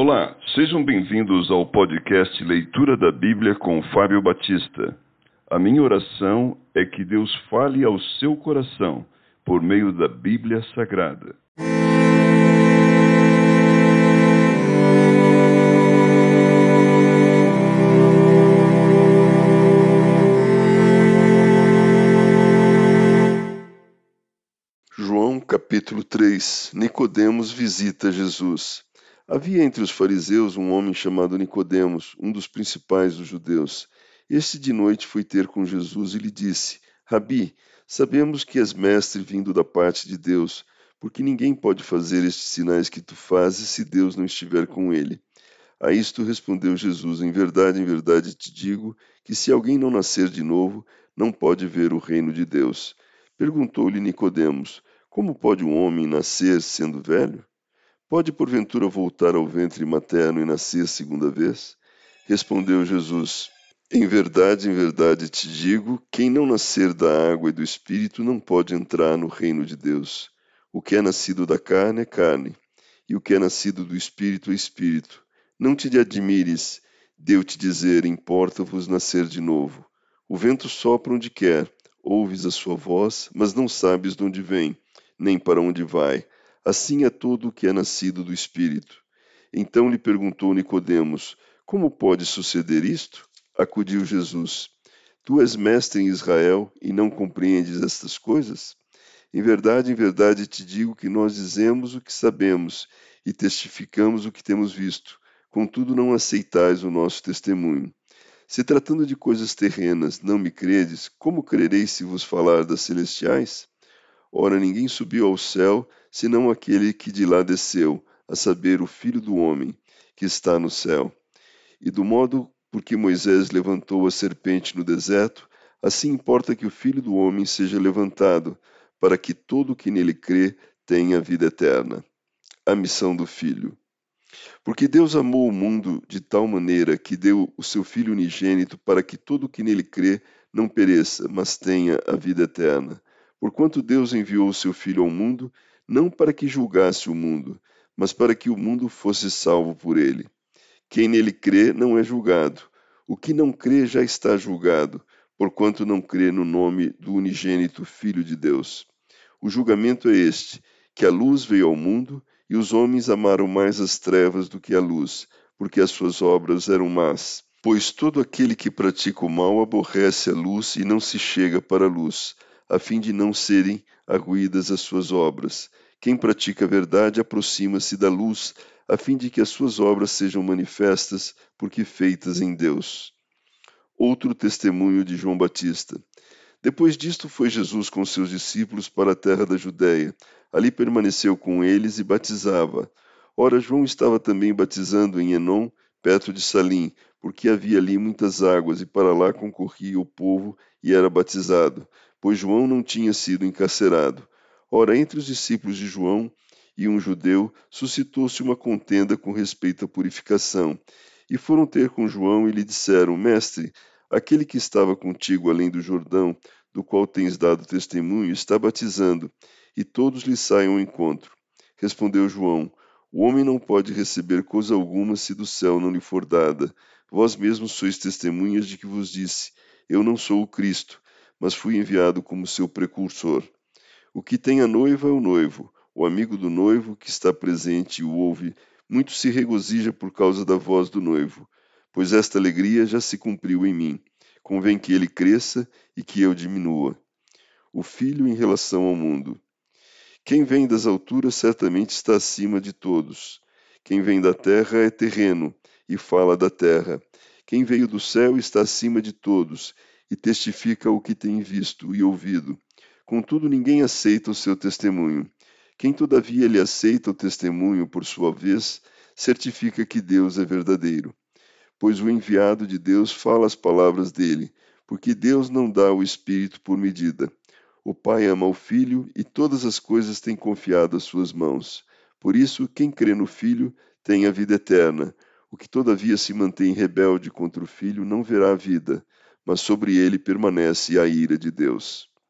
Olá, sejam bem-vindos ao podcast Leitura da Bíblia com Fábio Batista. A minha oração é que Deus fale ao seu coração por meio da Bíblia Sagrada. João capítulo 3 Nicodemos visita Jesus. Havia entre os fariseus um homem chamado Nicodemos, um dos principais dos judeus. Este de noite foi ter com Jesus e lhe disse: Rabi, sabemos que és mestre vindo da parte de Deus, porque ninguém pode fazer estes sinais que tu fazes se Deus não estiver com ele. A isto respondeu Jesus: Em verdade, em verdade te digo que se alguém não nascer de novo, não pode ver o reino de Deus. Perguntou-lhe Nicodemos: Como pode um homem nascer sendo velho? Pode porventura voltar ao ventre materno e nascer segunda vez? Respondeu Jesus: Em verdade, em verdade te digo: quem não nascer da água e do espírito não pode entrar no reino de Deus. O que é nascido da carne é carne, e o que é nascido do espírito é espírito. Não te admires, deu-te dizer: importa-vos nascer de novo. O vento sopra onde quer, ouves a sua voz, mas não sabes de onde vem, nem para onde vai Assim é todo o que é nascido do Espírito. Então lhe perguntou Nicodemos: Como pode suceder isto? Acudiu Jesus: Tu és mestre em Israel e não compreendes estas coisas? Em verdade, em verdade te digo que nós dizemos o que sabemos e testificamos o que temos visto, contudo não aceitais o nosso testemunho. Se tratando de coisas terrenas não me credes, como crereis se vos falar das celestiais? Ora, ninguém subiu ao céu, senão aquele que de lá desceu, a saber, o Filho do Homem, que está no céu. E do modo por que Moisés levantou a serpente no deserto, assim importa que o Filho do Homem seja levantado, para que todo o que nele crê tenha vida eterna. A missão do Filho. Porque Deus amou o mundo de tal maneira que deu o seu Filho unigênito para que todo o que nele crê não pereça, mas tenha a vida eterna. Porquanto Deus enviou o seu Filho ao mundo, não para que julgasse o mundo, mas para que o mundo fosse salvo por ele. Quem nele crê não é julgado. O que não crê já está julgado, porquanto não crê no nome do unigênito Filho de Deus. O julgamento é este: que a luz veio ao mundo, e os homens amaram mais as trevas do que a luz, porque as suas obras eram más. Pois todo aquele que pratica o mal aborrece a luz e não se chega para a luz, a fim de não serem arruídas as suas obras. Quem pratica a verdade aproxima-se da luz, a fim de que as suas obras sejam manifestas, porque feitas em Deus. Outro testemunho de João Batista. Depois disto foi Jesus com seus discípulos para a terra da Judéia. Ali permaneceu com eles e batizava. Ora, João estava também batizando em Enom, perto de Salim, porque havia ali muitas águas, e para lá concorria o povo e era batizado pois João não tinha sido encarcerado. Ora, entre os discípulos de João e um judeu suscitou-se uma contenda com respeito à purificação. E foram ter com João e lhe disseram: Mestre, aquele que estava contigo além do Jordão, do qual tens dado testemunho, está batizando, e todos lhe saem ao encontro. Respondeu João: O homem não pode receber coisa alguma se do céu não lhe for dada. Vós mesmos sois testemunhas de que vos disse: Eu não sou o Cristo, mas fui enviado como seu precursor. O que tem a noiva é o noivo, o amigo do noivo que está presente e o ouve, muito se regozija por causa da voz do noivo, pois esta alegria já se cumpriu em mim. Convém que ele cresça e que eu diminua. O filho em relação ao mundo. Quem vem das alturas certamente está acima de todos. Quem vem da terra é terreno e fala da terra. Quem veio do céu está acima de todos e testifica o que tem visto e ouvido. Contudo, ninguém aceita o seu testemunho. Quem, todavia, lhe aceita o testemunho por sua vez, certifica que Deus é verdadeiro. Pois o enviado de Deus fala as palavras dele, porque Deus não dá o Espírito por medida. O Pai ama o Filho e todas as coisas tem confiado às suas mãos. Por isso, quem crê no Filho tem a vida eterna. O que todavia se mantém rebelde contra o Filho não verá a vida, mas sobre ele permanece a ira de Deus.